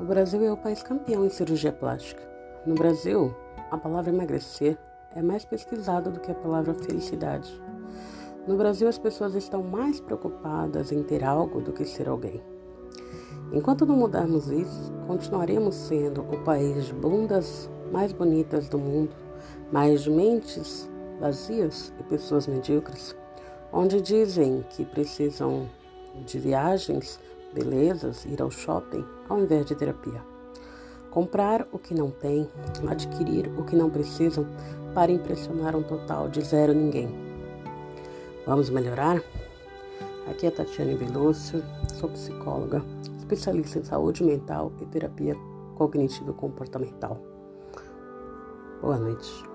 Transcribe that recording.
Brasil é o país campeão em cirurgia plástica. No Brasil, a palavra emagrecer é mais pesquisada do que a palavra felicidade. No Brasil, as pessoas estão mais preocupadas em ter algo do que ser alguém. Enquanto não mudarmos isso, continuaremos sendo o país de bundas mais bonitas do mundo, mais mentes vazias e pessoas medíocres, onde dizem que precisam de viagens, belezas, ir ao shopping ao invés de terapia. Comprar o que não tem, adquirir o que não precisam para impressionar um total de zero ninguém. Vamos melhorar? Aqui é Tatiane Belúcio, sou psicóloga, especialista em saúde mental e terapia cognitivo comportamental. Boa noite.